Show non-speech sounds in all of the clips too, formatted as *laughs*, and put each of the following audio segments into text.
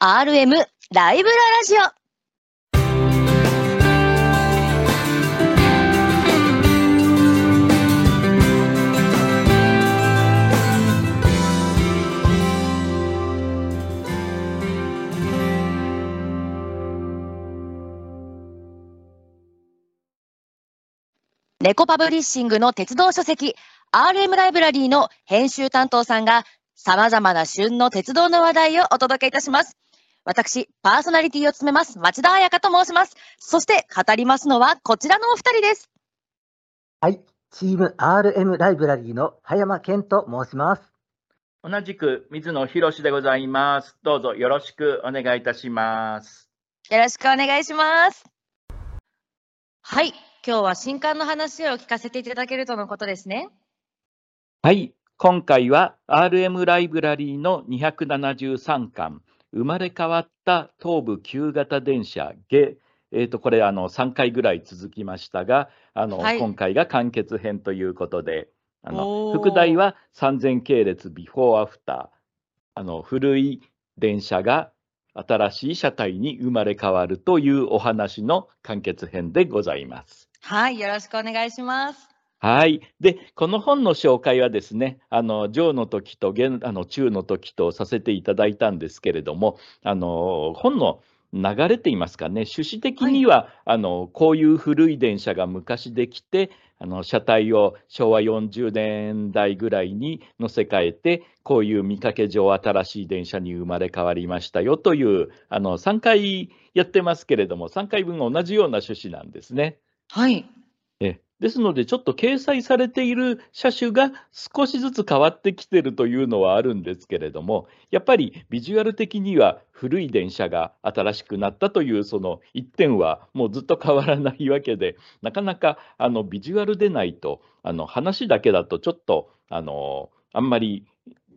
RM ライブララジオ。猫パブリッシングの鉄道書籍 RM ライブラリーの編集担当さんが様々な旬の鉄道の話題をお届けいたします。私、パーソナリティを務めます町田彩香と申します。そして語りますのはこちらのお二人です。はい、チーム RM ライブラリーの葉山健と申します。同じく水野博でございます。どうぞよろしくお願いいたします。よろしくお願いします。はい、今日は新刊の話を聞かせていただけるとのことですね。はい、今回は RM ライブラリーの273巻、生まれ変わった東武旧型電車下、えー、とこれあの3回ぐらい続きましたが、あのはい今回が完結編ということで、あの副題は3000系列ビフォーアフター、あの古い電車が新しい車体に生まれ変わるというお話の完結編でございます。はい、よろしくお願いします。はい。で、この本の紹介はですね、あの、上の時と現、あの、中の時とさせていただいたんですけれども、あの、本の流れって言いますかね、趣旨的には、あの、こういう古い電車が昔できて、あの、車体を昭和40年代ぐらいに乗せ替えて、こういう見かけ上新しい電車に生まれ変わりましたよという、あの、3回やってますけれども、3回分同じような趣旨なんですね。はい。えですので、ちょっと掲載されている車種が少しずつ変わってきてるというのはあるんですけれども、やっぱりビジュアル的には古い電車が新しくなったというその一点はもうずっと変わらないわけで、なかなかあのビジュアルでないと、あの話だけだとちょっとあのあんまり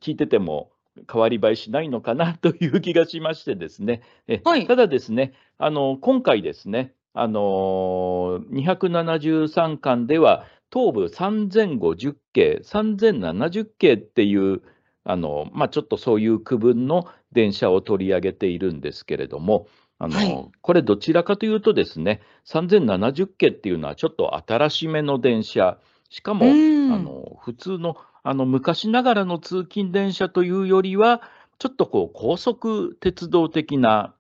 聞いてても変わり映えしないのかなという気がしましてですね。えはいただですね、あの今回ですね、あのー273巻では、東部3050系、3070系っていう、あのまあ、ちょっとそういう区分の電車を取り上げているんですけれども、あのはい。これ、どちらかというとですね、3070系っていうのはちょっと新しめの電車、しかも、うん。あの普通のあの昔ながらの通勤電車というよりは、ちょっとこう高速鉄道的な、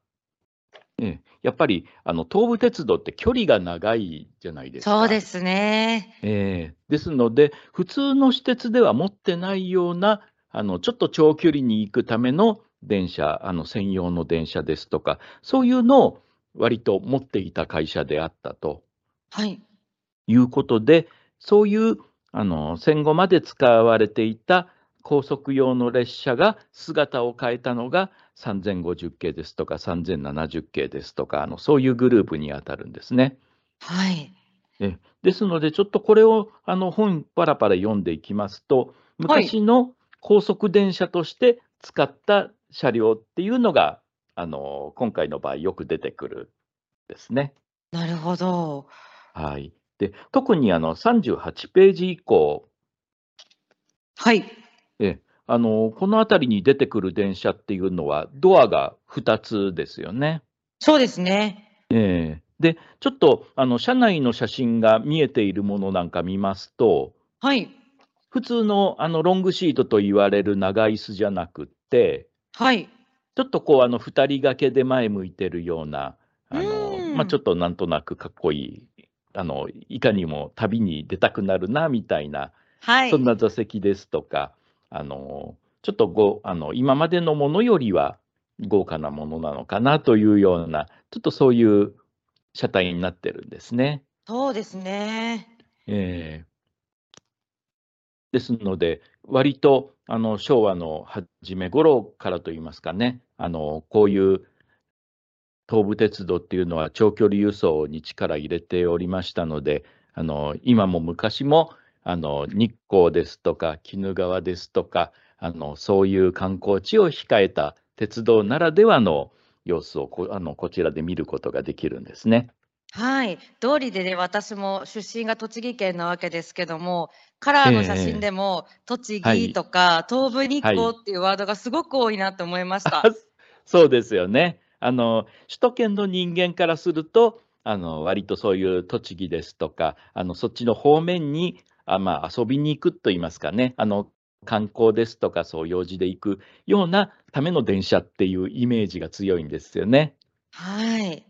ええやっぱりあの東武鉄道って距離が長いじゃないですか。そうですね。ええですので、普通の私鉄では持ってないような、あのちょっと長距離に行くための電車、あの専用の電車ですとか、そういうのを割と持っていた会社であったとはい。いうことで、そういうあの戦後まで使われていた高速用の列車が姿を変えたのが3050系ですとか3070系ですとか、あのそういうグループに当たるんですね。はい。えですので、ちょっとこれをあの本パラパラ読んでいきますと、はい昔の高速電車として使った車両っていうのが、あの今回の場合よく出てくるんですね。なるほど。はい、で特にあの38ページ以降、はい。えあのこの辺りに出てくる電車っていうのはドアが2つですよね。そうですね。ええでちょっとあの車内の写真が見えているものなんか見ますと、はい。普通のあのロングシートと言われる長椅子じゃなくって、はい。ちょっとこうあの2人掛けで前向いてるような、あのうんまあ、ちょっとなんとなくかっこいいあの、いかにも旅に出たくなるなみたいな、はい。そんな座席ですとか、あのちょっとごあの今までのものよりは豪華なものなのかなというような、ちょっとそういう車体になってるんですね。そうですね。ええですので、割とあの昭和の初め頃からといいますかね、あのこういう東武鉄道っていうのは長距離輸送に力入れておりましたので、あの今も昔もあの日光ですとか鬼怒川ですとかあの、そういう観光地を控えた鉄道ならではの様子をこあのこちらで見ることができるんですね。はい。通りでね、私も出身が栃木県なわけですけども、カラーの写真でも、栃はい木とか、東武日光はっていうワードがすごく多いなと思いました。あそうですよね。あの首都圏の人間からすると、あの割とそういう栃木ですとか、あのそっちの方面にあ、まあ、遊びに行くといいますかね、あの観光ですとか、そう用事で行くようなための電車っていうイメージが強いんですよね。はい。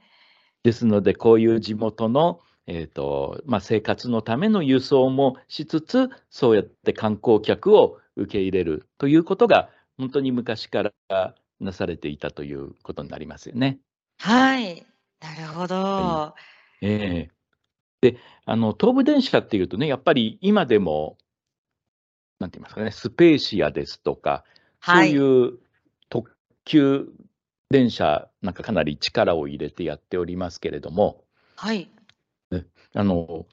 ですので、こういう地元の、えーとまあ、生活のための輸送もしつつ、そうやって観光客を受け入れるということが、本当に昔からなされていたということになりますよね。はい。なるほど。はええで、あの東武電車っていうとね、やっぱり今でも、なんて言いますかね、スペーシアですとか、そうはい。いう特急電車なんかかなり力を入れてやっておりますけれども、はい。あの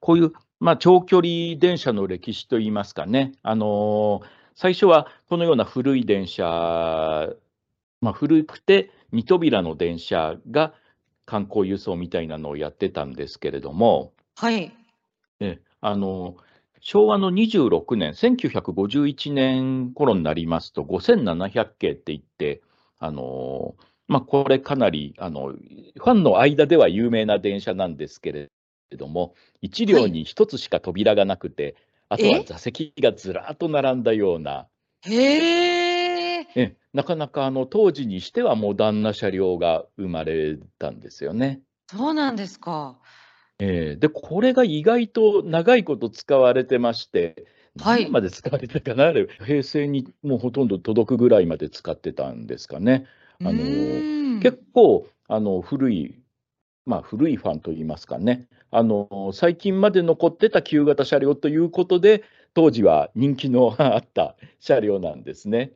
こういう、まあ、長距離電車の歴史といいますかね、あの最初はこのような古い電車、まあ、古くて2扉の電車が観光輸送みたいなのをやってたんですけれども、はい。えあの昭和の26年、1951年頃になりますと、5700系って言って、あのまあ、これかなりあのファンの間では有名な電車なんですけれども、1両に1つしか扉がなくて、あとはえ？座席がずらっと並んだような、へえ。えなかなかあの当時にしてはモダンな車両が生まれたんですよね。そうなんですか。えーで、これが意外と長いこと使われてまして、はいまで使われてたかな、あれ平成にもうほとんど届くぐらいまで使ってたんですかね。あの結構あの古い、まあ、古いファンといいますかねあの、最近まで残ってた旧型車両ということで、当時は人気のあった車両なんですね。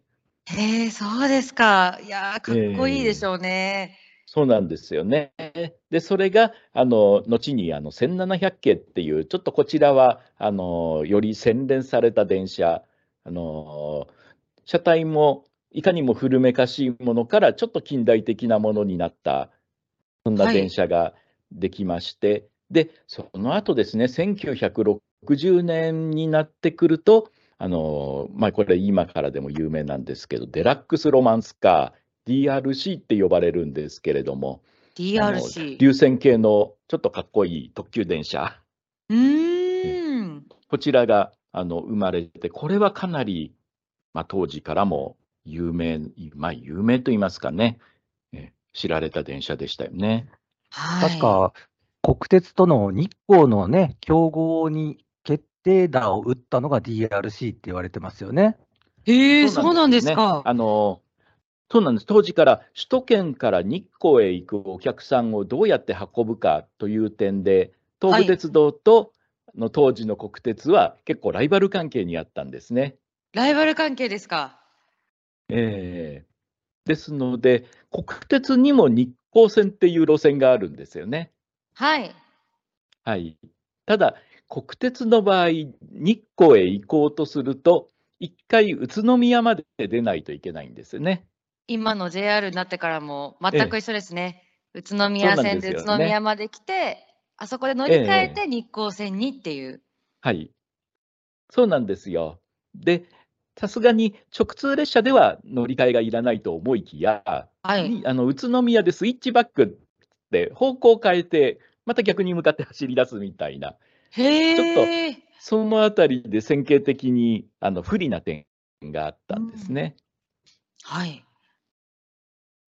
へえ、そうですか。いやー、かっこいいでしょうね。そうなんですよね。で、それが、あの、後に、あの、1700系っていう、ちょっとこちらは、あの、より洗練された電車、あの、車体も、いかにも古めかしいものから、ちょっと近代的なものになった、そんなはい電車ができまして、で、その後ですね、1960年になってくると、あの、まあ、これ今からでも有名なんですけど、デラックスロマンスカー、DRC って呼ばれるんですけれども、DRC。流線形のちょっとかっこいい特急電車、うーん。こちらがあの生まれて、これはかなり、まあ、当時からも有名、まあ、有名と言いますかね、え知られた電車でしたよね。はい。確か、国鉄との日光のね、競合に決定打を打ったのが DRC って言われてますよね。へえ、そうなんですねか。あのそうなんです当時から首都圏から日光へ行くお客さんをどうやって運ぶかという点で、東武鉄道との当時の国鉄は結構ライバル関係にあったんですね。ライバル関係ですか。ええですので、国鉄にも日光線っていう路線があるんですよね。はい。はい、ただ、国鉄の場合、日光へ行こうとすると、一回宇都宮まで出ないといけないんですよね。今の JR になってからも全く一緒ですね。宇都宮線で宇都宮まで来て、あそこで乗り換えて日光線にっていう。はい。そうなんですよ。で、さすがに直通列車では乗り換えがいらないと思いきや、はい。にあの宇都宮でスイッチバックで方向を変えて、また逆に向かって走り出すみたいな、へえ。そのあたりで線形的にあの不利な点があったんですね。はい。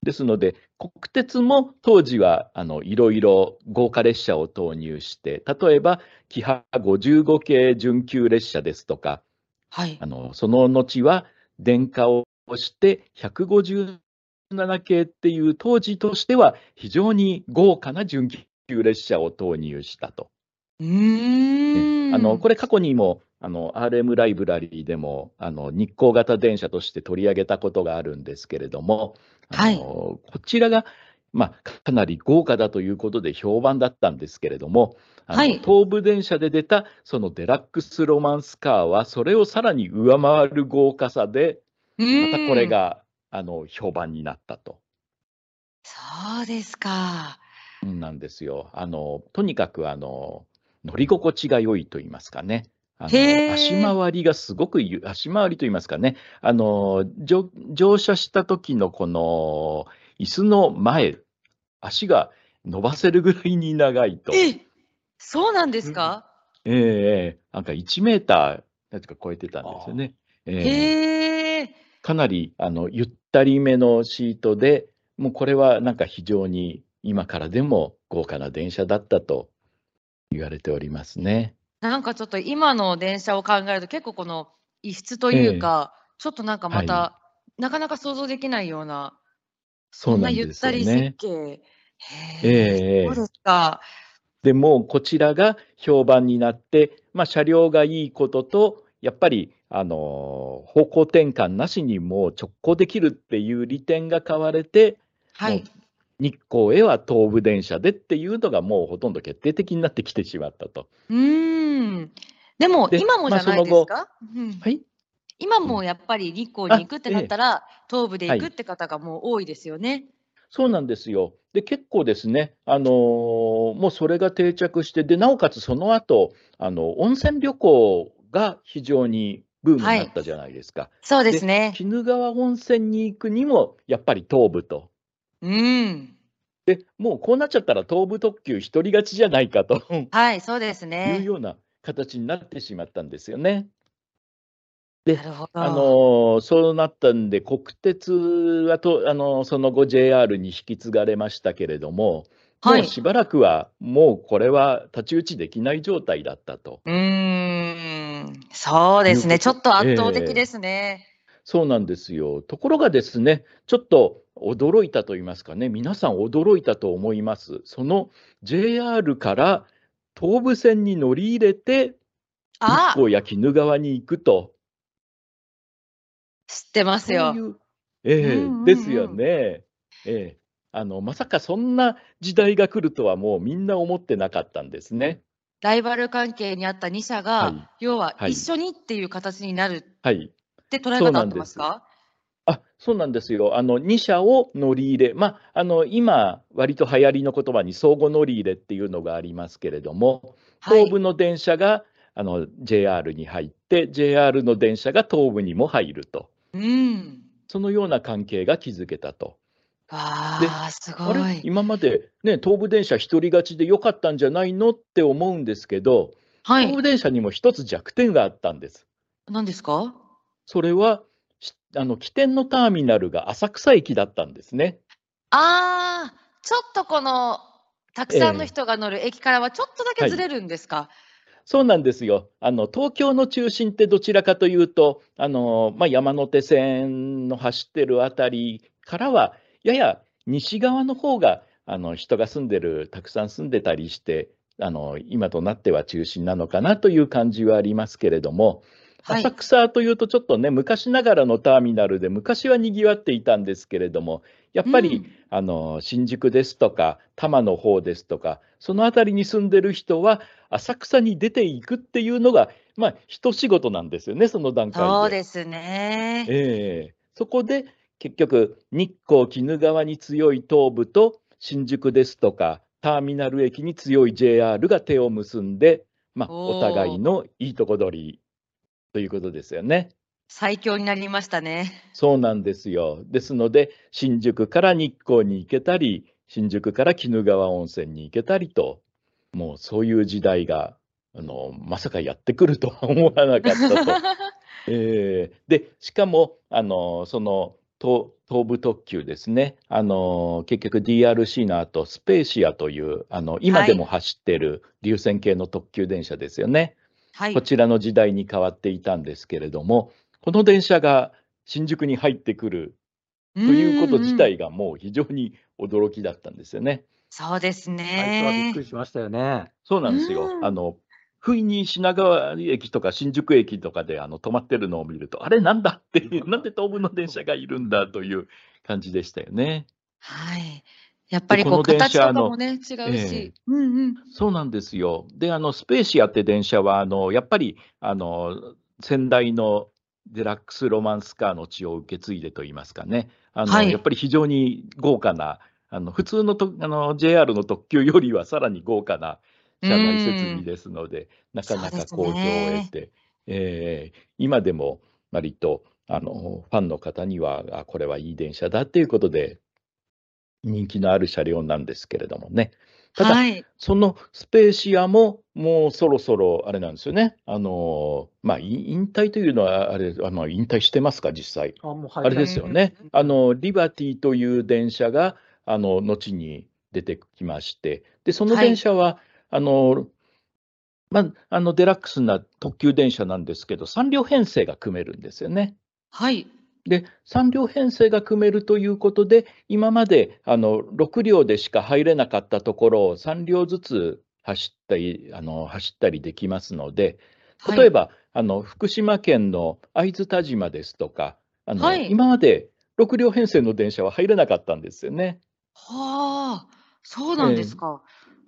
ですので、国鉄も当時はあのいろいろ豪華列車を投入して、例えば、キハ55系準急列車ですとか、はいあ。のその後は電化をして157系っていう当時としては非常に豪華な準急列車を投入したと。うーん。あのこれ過去にもあの RM ライブラリーでもあの日光型電車として取り上げたことがあるんですけれども、あのこちらが、まあ、かなり豪華だということで評判だったんですけれども、あのはい東武電車で出たそのデラックスロマンスカーはそれをさらに上回る豪華さでままたこれ。があの評判になったと。そうですか。なんですよ。あのとにかくあの乗り心地が良いと言いますかね。あの足回りがすごくゆ、足回りといいますかね、あの乗乗車した時のこの椅子の前、足が伸ばせるぐらいに長いと。え、そうなんですか？ええええなんか1メーターなんか超えてたんですよね。ええへえ。かなりあのゆったりめのシートで、もうこれはなんか非常に今からでも豪華な電車だったと言われておりますね。なんかちょっと今の電車を考えると結構この異質というか、ちょっとなんかまた、はなかなか想像できないような、そんなですよったり設ね。計。えへえええ、そうですか。でもうこちらが評判になって、まあ、車両がいいことと、やっぱりあの方向転換なしにもう直行できるっていう利点が買われて、はい。日光へは東武電車でっていうのがもうほとんど決定的になってきてしまったと。うーん。でもで今もじゃないですか、うんはい、今もやっぱり日光に行くってなったら、東部で行はいくって方がもう多いですよね。そうなんですよ。で、結構ですね、あのーもうそれが定着して、で、なおかつその後、あの、温泉旅行が非常にブームになったじゃないですか。そうですね。鬼怒川温泉に行くにも、やっぱり東武と。うん。で、もうこうなっちゃったら東武特急一人勝ちじゃないかとはい、そうですいうね。ような形になってしまったんですよね。なるほど。あのーそうなったんで、国鉄はと、あのーその後 JR に引き継がれましたけれども、はいもうしばらくは、もうこれは太刀打ちできない状態だったと。うーん。そうですね。ちょっと圧倒ええ的ですね。そうなんですよ。ところがですね、ちょっと驚いたと言いますかね、皆さん驚いたと思います。その JR から東武線に乗り入れて、日あ、光や鬼怒川に行くと。知ってますよそうい。う、ええうんうんうんですよね。ええあの、まさかそんな時代が来るとはもうみんな思ってなかったんですね。ライバル関係にあった2社が、はい要ははい一緒にっていう形になるっはい。て捉えそうなんです方合ってますか？あ、そうなんですよ。あの、2社を乗り入れ、まあ、あの、今、割と流行りの言葉に相互乗り入れっていうのがありますけれども、はい東武の電車が、あの、JR に入って、JR の電車が東武にも入ると。うん。そのような関係が築けたと。あ、すあごい。れ？今までね、東武電車一人勝ちでよかったんじゃないのって思うんですけど、はい。東武電車にも一つ弱点があったんです。何ですか？それは、しあの、起点のターミナルが浅草駅だったんですね。ああ、ちょっとこの、たくさんのええ人が乗る駅からはちょっとだけずれるんですか、そうなんですよ。あの、東京の中心ってどちらかというと、あの、まあ、山手線の走ってるあたりからは、やや西側の方が、あの、人が住んでる、たくさん住んでたりして、あの、今となっては中心なのかなという感じはありますけれども、はい浅草というとちょっとね、昔ながらのターミナルで、昔は賑わっていたんですけれども、やっぱり、うん。あの新宿ですとか、多摩の方ですとか、その辺りに住んでる人は、浅草に出ていくっていうのが、まあ、一仕事なんですよね、その段階で。そうですね。ええ。そこで結局、日光、鬼怒川に強い東部と、新宿ですとか、ターミナル駅に強い JR が手を結んで、まあ、お互いのいいとこ取りということですよね。最強になりましたね。そうなんですよ。ですので、新宿から日光に行けたり、新宿から鬼怒川温泉に行けたりと、もうそういう時代が、あのまさかやってくるとは *laughs* 思わなかったと。*laughs* えーで、しかも、あのその東東武特急ですね、あの結局 DRC の後、スペーシアという、あの今でも走ってる流線形の特急電車ですよね。はいこ。ちらの時代に変わっていたんですけれども、この電車が新宿に入ってくるということ自。体がもう非常に驚きだったんですよね。そうです最初はびっねく。りしましたよね。そうなんですよ。うんあの不意に品川駅とか新宿駅とかであの止まってるのを見ると、あれなんだっていう、*laughs* なんで東武の電車がいるんだという感じでしたよね。はい。やっぱりでこう形とかもね、違うえし。うんうん。そうなんですよ。で、あのスペーシアって電車は、あのやっぱりあの先代のデラックスロマンスカーの血を受け継いでといいますかね、あのはいやっぱり非常に豪華な、あの普通のとあの JR の特急よりはさらに豪華な車内設備ですので、なかなか好評を得て、えー今でも割とあのファンの方には、あこれはいい電車だっていうことで、人気のある車両なんですけれどもね。ただ、はい。そのスペーシアももうそろそろあれなんですよね。あのまあ、い引退というのは、あれ、あの引退してますか、実際。あもうあれですよね。あの、リバティという電車が、あの、後に出てきまして、で、そのはい電車は、あの、まあ、あの、デラックスな特急電車なんですけど、3両編成が組めるんですよね。はい。で、3両編成が組めるということで、今まであの6両でしか入れなかったところを3両ずつ走ったりあの走ったりできますので、例えば、あの福島県の会津田島ですとか、あのはい今まで6両編成の電車は入れなかったんですよね。はあ、そうなんですか。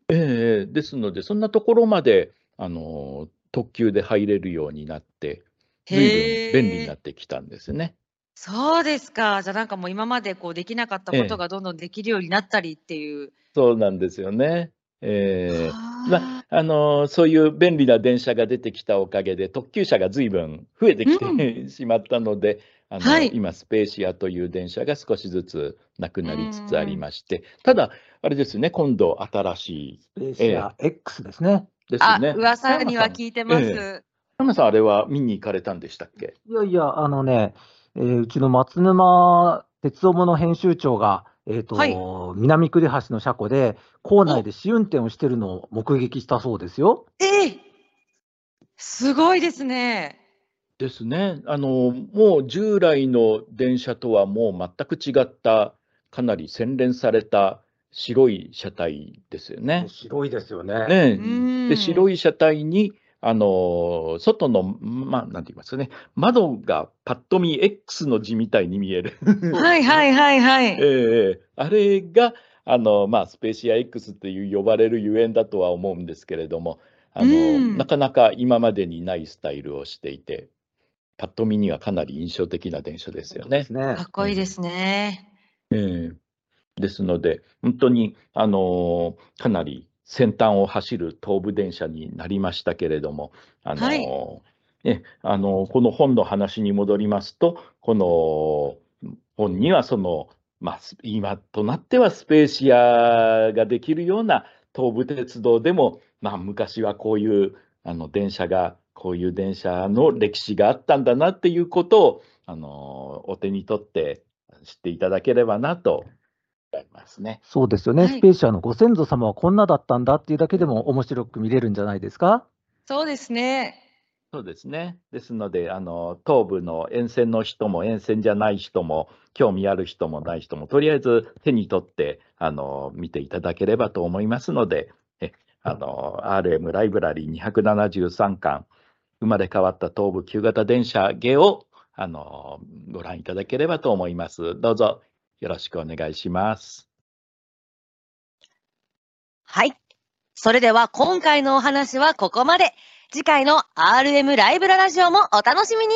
ええですので、そんなところまであの特急で入れるようになって、随分便利になってきたんですね。そうですか。じゃあなんかもう今までこうできなかったことがどんどんできるようになったりっていう。そうなんですよね。ええはまあのそういう便利な電車が出てきたおかげで、特急車がずいぶん増えてきて、うしまったので、あのはい今、スペーシアという電車が少しずつなくなりつつありまして、ただ、あれですね、今度、新しいスペーシア X ですね。あ、ですね。噂には聞いてます。え山さん、あれは見に行かれたんでしたっけ？いやいや、あのね、えーうちの松沼鉄道部の編集長が、えーとはい南栗橋の車庫で、構内で試運転をしてるのを目撃したそうですよ。ええすごいですね。ですね。あの、もう従来の電車とはもう全く違った、かなり洗練された白い車体ですよね。白いですよね。ねうんで、白い車体に、あの、外の、まあ、なんて言いますかね、窓がパッと見 X の字みたいに見える。はいはいはいはい。*laughs* ええあれが、あの、まあ、スペーシア X っていう呼ばれるゆえんだとは思うんですけれども、あの、うんなかなか今までにないスタイルをしていて、パッと見にはかなり印象的な電車ですよね。ねかっこいいですね。ええですので、本当に、あのーかなり先端を走る東武電車になりましたけれども、あのーはい。ねあのーこの本の話に戻りますと、この本にはその、まあ、ス今となってはスペーシアができるような東武鉄道でも、まあ、昔はこういうあの電車が、こういう電車の歴史があったんだなっていうことを、あのーお手に取って知っていただければなとね。そうですよね、はいスペーシアのご先祖様はこんなだったんだっていうだけでも面白く見れるんじゃないですか？そうですね。そうですね。ですので、あの東部の沿線の人も沿線じゃない人も、興味ある人もない人も、とりあえず手に取ってあの見ていただければと思いますので、えあの RM ライブラリー273巻、生まれ変わった東部旧型電車芸をあのご覧いただければと思います。どうぞよろしくお願いします。はい。それでは今回のお話はここまで。次回の RM ライブララジオもお楽しみに